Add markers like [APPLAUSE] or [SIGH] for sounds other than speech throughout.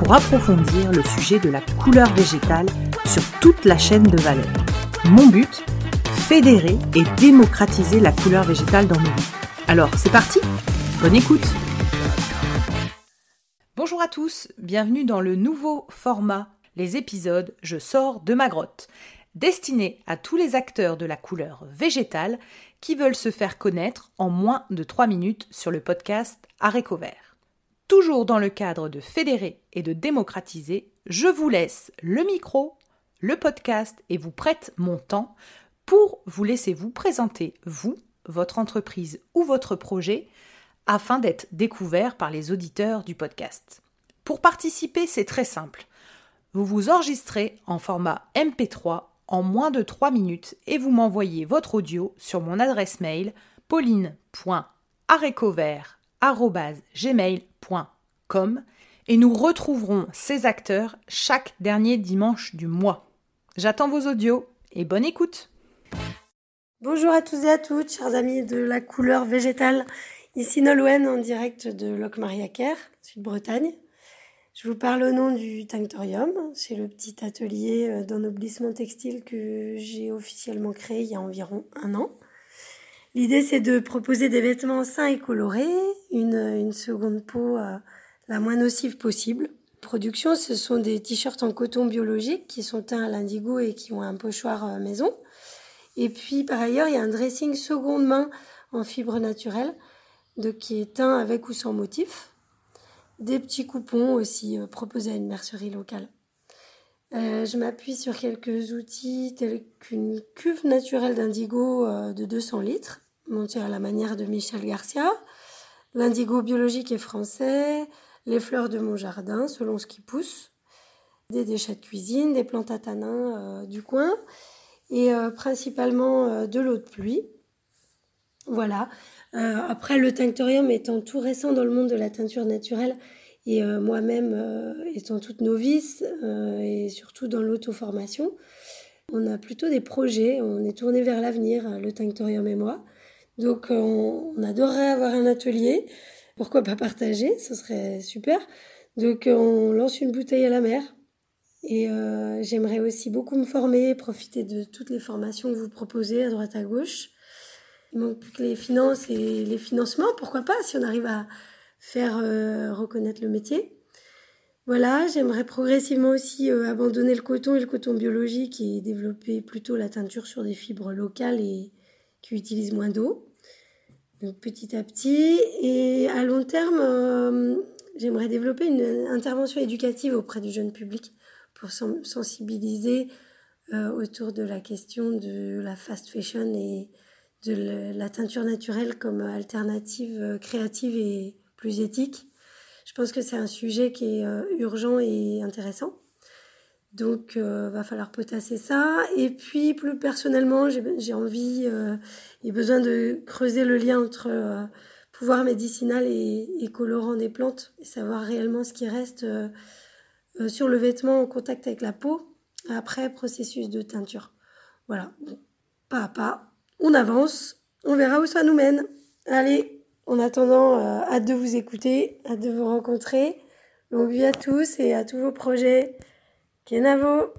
pour approfondir le sujet de la couleur végétale sur toute la chaîne de valeur. Mon but Fédérer et démocratiser la couleur végétale dans nos vies. Alors, c'est parti Bonne écoute Bonjour à tous, bienvenue dans le nouveau format, les épisodes Je sors de ma grotte, destiné à tous les acteurs de la couleur végétale qui veulent se faire connaître en moins de 3 minutes sur le podcast Aréco Vert. Toujours dans le cadre de fédérer et de démocratiser, je vous laisse le micro, le podcast et vous prête mon temps pour vous laisser vous présenter, vous, votre entreprise ou votre projet, afin d'être découvert par les auditeurs du podcast. Pour participer, c'est très simple. Vous vous enregistrez en format MP3 en moins de 3 minutes et vous m'envoyez votre audio sur mon adresse mail pauline.arécovert.gmail.com et nous retrouverons ces acteurs chaque dernier dimanche du mois. J'attends vos audios et bonne écoute. Bonjour à tous et à toutes, chers amis de la couleur végétale. Ici Nolwenn en direct de Locmariaker, Sud-Bretagne. Je vous parle au nom du Tinctorium. C'est le petit atelier euh, d'ennoblissement textile que j'ai officiellement créé il y a environ un an. L'idée, c'est de proposer des vêtements sains et colorés, une, une seconde peau euh, la moins nocive possible. Production, ce sont des t-shirts en coton biologique qui sont teints à l'indigo et qui ont un pochoir euh, maison. Et puis, par ailleurs, il y a un dressing seconde main en fibre naturelle, de, qui est teint avec ou sans motif. Des petits coupons aussi euh, proposés à une mercerie locale. Je m'appuie sur quelques outils tels qu'une cuve naturelle d'indigo de 200 litres, montée à la manière de Michel Garcia, L'indigo biologique est français, les fleurs de mon jardin selon ce qui pousse, des déchets de cuisine, des plantes à tanin euh, du coin et euh, principalement euh, de l'eau de pluie. Voilà. après, le tinctorium étant tout récent dans le monde de la teinture naturelle et moi-même étant toute novice et surtout dans l'auto-formation, on a plutôt des projets, on est tourné vers l'avenir, le tinctorium et moi. Donc on, adorerait avoir un atelier. Pourquoi pas partager? Ce serait super. Donc on lance une bouteille à la mer. Et euh, j'aimerais aussi beaucoup me former, profiter de toutes les formations que vous proposez à droite à gauche. Il manque plus les finances et les financements. Pourquoi pas? Si on arrive à faire euh, reconnaître le métier. Voilà, j'aimerais progressivement aussi euh, abandonner le coton et le coton biologique et développer plutôt la teinture sur des fibres locales et qui utilisent moins d'eau. Donc petit à petit. Et à long terme, euh, j'aimerais développer une intervention éducative auprès du jeune public pour sensibiliser autour de la question de la fast fashion et de la teinture naturelle comme alternative créative et plus éthique. Je pense que c'est un sujet qui est urgent et intéressant. Donc, euh, va falloir potasser ça. Et puis, plus personnellement, j'ai envie euh, et besoin de creuser le lien entre euh, pouvoir médicinal et, colorant des plantes et savoir réellement ce qui reste sur le vêtement en contact avec la peau après processus de teinture. Voilà, pas à pas, on avance, on verra où ça nous mène. Allez, en attendant, hâte de vous écouter, hâte de vous rencontrer. Longue vie à tous et à tous vos projets. Kenavo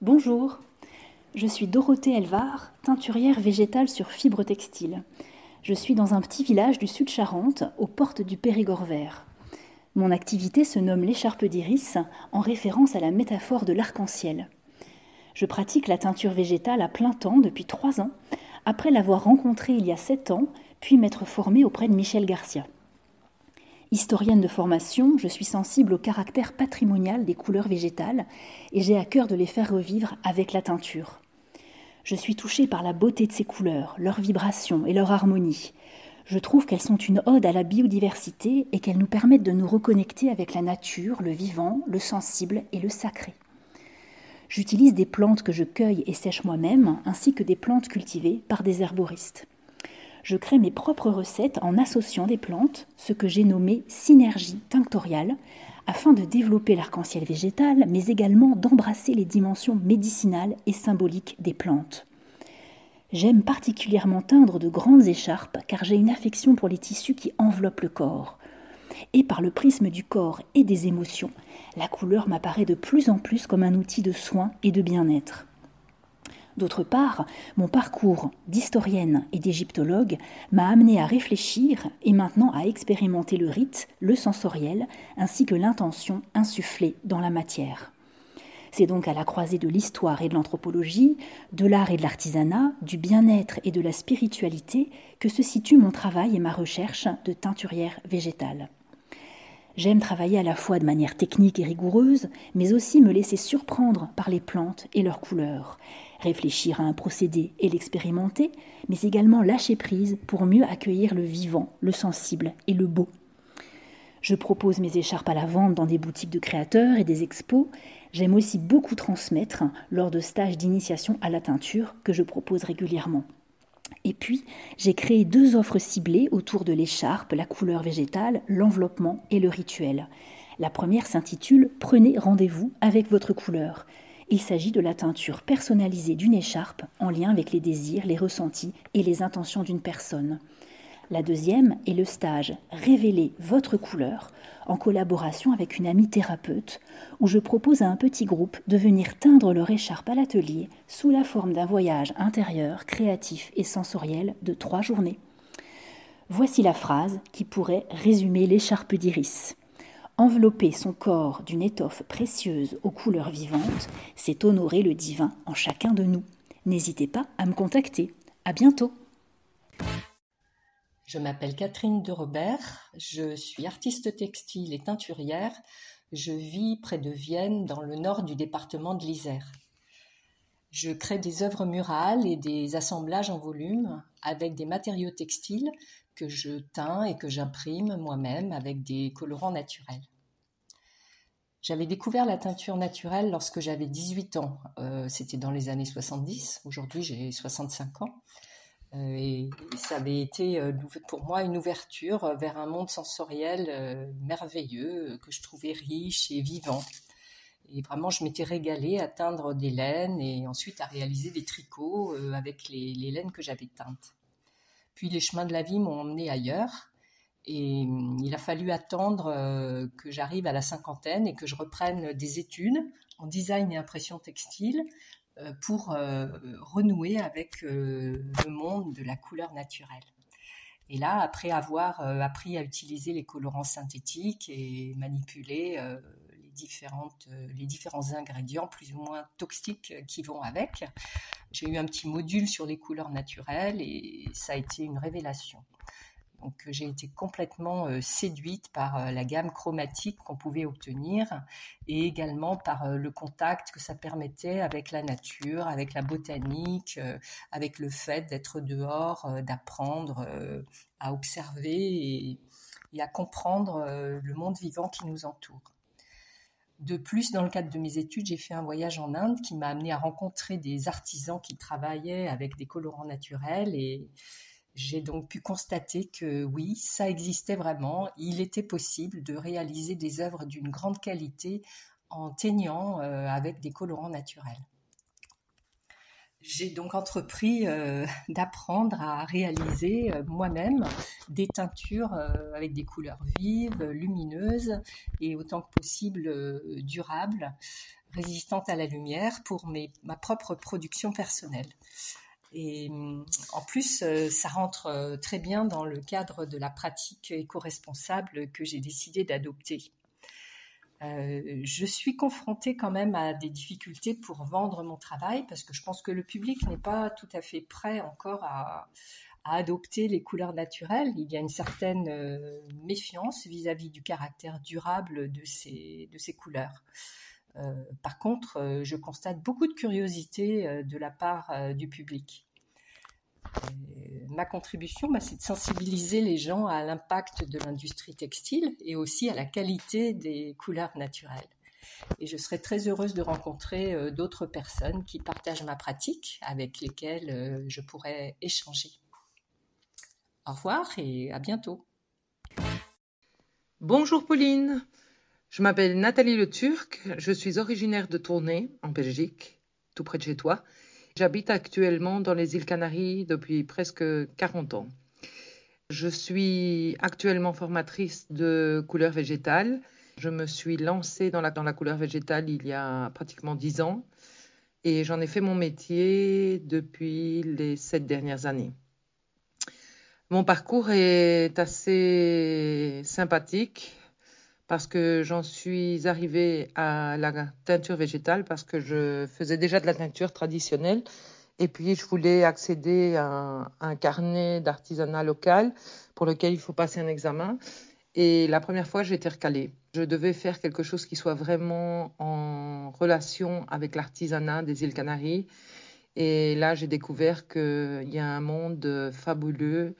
Bonjour, je suis Dorothée Elvar, teinturière végétale sur fibre textile. Je suis dans un petit village du sud Charente, aux portes du Périgord vert. Mon activité se nomme l'écharpe d'iris, en référence à la métaphore de l'arc-en-ciel. Je pratique la teinture végétale à plein temps depuis trois ans, après l'avoir rencontrée il y a sept ans, puis m'être formée auprès de Michel Garcia. Historienne de formation, je suis sensible au caractère patrimonial des couleurs végétales et j'ai à cœur de les faire revivre avec la teinture. Je suis touchée par la beauté de ces couleurs, leur vibration et leur harmonie. Je trouve qu'elles sont une ode à la biodiversité et qu'elles nous permettent de nous reconnecter avec la nature, le vivant, le sensible et le sacré. J'utilise des plantes que je cueille et sèche moi-même, ainsi que des plantes cultivées par des herboristes. Je crée mes propres recettes en associant des plantes, ce que j'ai nommé synergie tinctoriale, afin de développer l'arc-en-ciel végétal, mais également d'embrasser les dimensions médicinales et symboliques des plantes. J'aime particulièrement teindre de grandes écharpes car j'ai une affection pour les tissus qui enveloppent le corps. Et par le prisme du corps et des émotions, la couleur m'apparaît de plus en plus comme un outil de soin et de bien-être. D'autre part, mon parcours d'historienne et d'égyptologue m'a amené à réfléchir et maintenant à expérimenter le rite, le sensoriel, ainsi que l'intention insufflée dans la matière. C'est donc à la croisée de l'histoire et de l'anthropologie, de l'art et de l'artisanat, du bien-être et de la spiritualité que se situe mon travail et ma recherche de teinturière végétale. J'aime travailler à la fois de manière technique et rigoureuse, mais aussi me laisser surprendre par les plantes et leurs couleurs, réfléchir à un procédé et l'expérimenter, mais également lâcher prise pour mieux accueillir le vivant, le sensible et le beau. Je propose mes écharpes à la vente dans des boutiques de créateurs et des expos, J'aime aussi beaucoup transmettre lors de stages d'initiation à la teinture que je propose régulièrement. Et puis, j'ai créé deux offres ciblées autour de l'écharpe, la couleur végétale, l'enveloppement et le rituel. La première s'intitule Prenez rendez-vous avec votre couleur. Il s'agit de la teinture personnalisée d'une écharpe en lien avec les désirs, les ressentis et les intentions d'une personne. La deuxième est le stage Révélez votre couleur en collaboration avec une amie thérapeute où je propose à un petit groupe de venir teindre leur écharpe à l'atelier sous la forme d'un voyage intérieur, créatif et sensoriel de trois journées. Voici la phrase qui pourrait résumer l'écharpe d'Iris. Envelopper son corps d'une étoffe précieuse aux couleurs vivantes, c'est honorer le divin en chacun de nous. N'hésitez pas à me contacter. À bientôt! Je m'appelle Catherine de Robert, je suis artiste textile et teinturière. Je vis près de Vienne, dans le nord du département de l'Isère. Je crée des œuvres murales et des assemblages en volume avec des matériaux textiles que je teins et que j'imprime moi-même avec des colorants naturels. J'avais découvert la teinture naturelle lorsque j'avais 18 ans. Euh, c'était dans les années 70. Aujourd'hui, j'ai 65 ans. Euh, et ça avait été euh, pour moi une ouverture euh, vers un monde sensoriel merveilleux que je trouvais riche et vivant. Et vraiment, je m'étais régalée à teindre des laines et ensuite à réaliser des tricots avec les, laines que j'avais teintes. Puis les chemins de la vie m'ont emmené ailleurs et hum, il a fallu attendre que j'arrive à la cinquantaine et que je reprenne des études en design et impression textile pour euh, renouer avec euh, le monde de la couleur naturelle. Et là, après avoir appris à utiliser les colorants synthétiques et manipuler les, différentes, les différents ingrédients plus ou moins toxiques qui vont avec, j'ai eu un petit module sur les couleurs naturelles et ça a été une révélation. Donc j'ai été complètement euh, séduite par euh, la gamme chromatique qu'on pouvait obtenir et également par euh, le contact que ça permettait avec la nature, avec la botanique, avec le fait d'être dehors, d'apprendre à observer et, à comprendre le monde vivant qui nous entoure. De plus, dans le cadre de mes études, j'ai fait un voyage en Inde qui m'a amené à rencontrer des artisans qui travaillaient avec des colorants naturels et, j'ai donc pu constater que oui, ça existait vraiment. Il était possible de réaliser des œuvres d'une grande qualité en teignant euh, avec des colorants naturels. J'ai donc entrepris euh, [LAUGHS] d'apprendre à réaliser euh, moi-même des teintures avec des couleurs vives, lumineuses et autant que possible durables, résistantes à la lumière pour ma propre production personnelle. Et mm, en plus, euh, ça rentre euh, très bien dans le cadre de la pratique éco-responsable que j'ai décidé d'adopter. Euh, je suis confrontée quand même à des difficultés pour vendre mon travail parce que je pense que le public n'est pas tout à fait prêt encore à, adopter les couleurs naturelles. Il y a une certaine méfiance vis-à-vis du caractère durable de ces, de ces couleurs. Euh, par contre, euh, je constate beaucoup de curiosité euh, de la part du public. ma contribution, bah, c'est de sensibiliser les gens à l'impact de l'industrie textile et aussi à la qualité des couleurs naturelles. Et je serais très heureuse de rencontrer d'autres personnes qui partagent ma pratique, avec lesquelles je pourrais échanger. Au revoir et à bientôt. Bonjour Pauline, je m'appelle Nathalie Le Turc, je suis originaire de Tournai, en Belgique, tout près de chez toi. J'habite actuellement dans les îles Canaries depuis presque 40 ans. Je suis actuellement formatrice de couleurs végétales je me suis lancée dans la, couleur végétale il y a pratiquement dix ans et j'en ai fait mon métier depuis les sept dernières années. Mon parcours est assez sympathique parce que j'en suis arrivée à la teinture végétale parce que je faisais déjà de la teinture traditionnelle et puis je voulais accéder à un carnet d'artisanat local pour lequel il faut passer un examen. Et la première fois, j'ai été recalée. Je devais faire quelque chose qui soit vraiment en relation avec l'artisanat des îles Canaries. Et là, j'ai découvert qu'il y a un monde fabuleux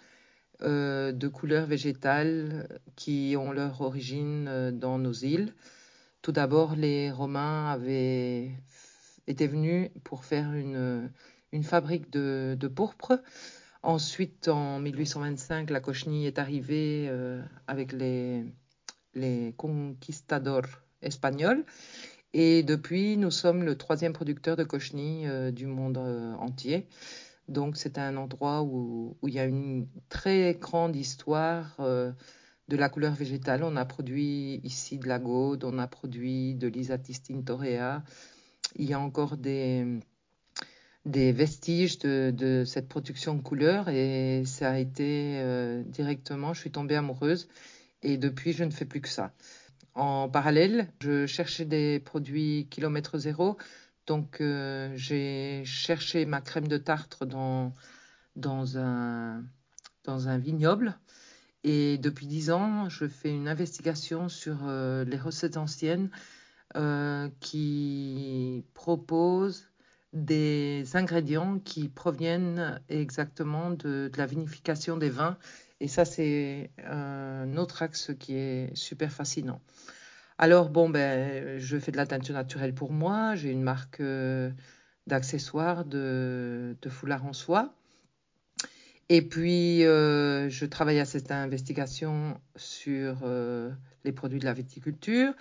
euh, de couleurs végétales qui ont leur origine euh, dans nos îles. Tout d'abord, les Romains avaient été venus pour faire une, une fabrique de, pourpre. Ensuite, en 1825, la cochenille est arrivée euh, avec les, les conquistadors espagnols. Et depuis, nous sommes le troisième producteur de cochenille du monde entier. Donc, c'est un endroit où, il y a une très grande histoire de la couleur végétale. On a produit ici de la gaude, on a produit de l'Isatis tintorea. Il y a encore des des vestiges de, cette production de couleurs et ça a été euh, directement, je suis tombée amoureuse et depuis je ne fais plus que ça. En parallèle, je cherchais des produits kilomètre zéro, donc euh, j'ai cherché ma crème de tartre dans, dans, un, dans un vignoble. Et depuis dix ans, je fais une investigation sur euh, les recettes anciennes qui proposent des ingrédients qui proviennent exactement de, la vinification des vins. Et ça, c'est un autre axe qui est super fascinant. Alors, bon, ben, je fais de la teinture naturelle pour moi. J'ai une marque euh, d'accessoires de, de foulard en soie. Et puis, euh, je travaille à cette investigation sur euh, les produits de la viticulture.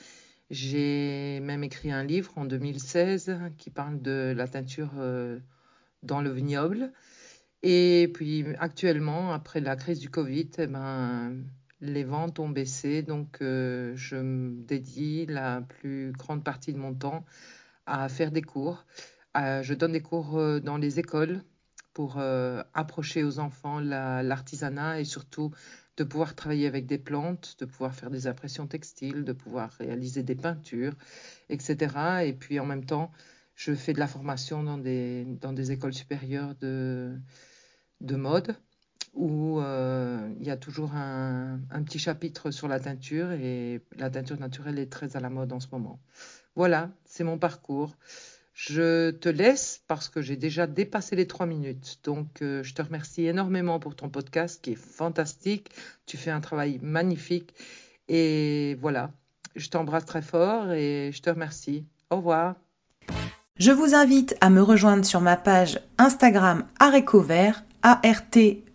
J'ai même écrit un livre en 2016 qui parle de la teinture dans le vignoble. Et puis actuellement, après la crise du Covid, eh ben, les ventes ont baissé, donc euh, je me dédie la plus grande partie de mon temps à faire des cours. je donne des cours euh, dans les écoles pour approcher aux enfants l'artisanat et surtout de pouvoir travailler avec des plantes, de pouvoir faire des impressions textiles, de pouvoir réaliser des peintures, etc. Et puis en même temps, je fais de la formation dans des, écoles supérieures de mode où euh, il y a toujours un, petit chapitre sur la teinture et la teinture naturelle est très à la mode en ce moment. Voilà, c'est mon parcours. Je te laisse parce que j'ai déjà dépassé les trois minutes. Donc, euh, je te remercie énormément pour ton podcast qui est fantastique. Tu fais un travail magnifique. Et voilà, je t'embrasse très fort et je te remercie. Au revoir. Je vous invite à me rejoindre sur ma page Instagram Arécovert,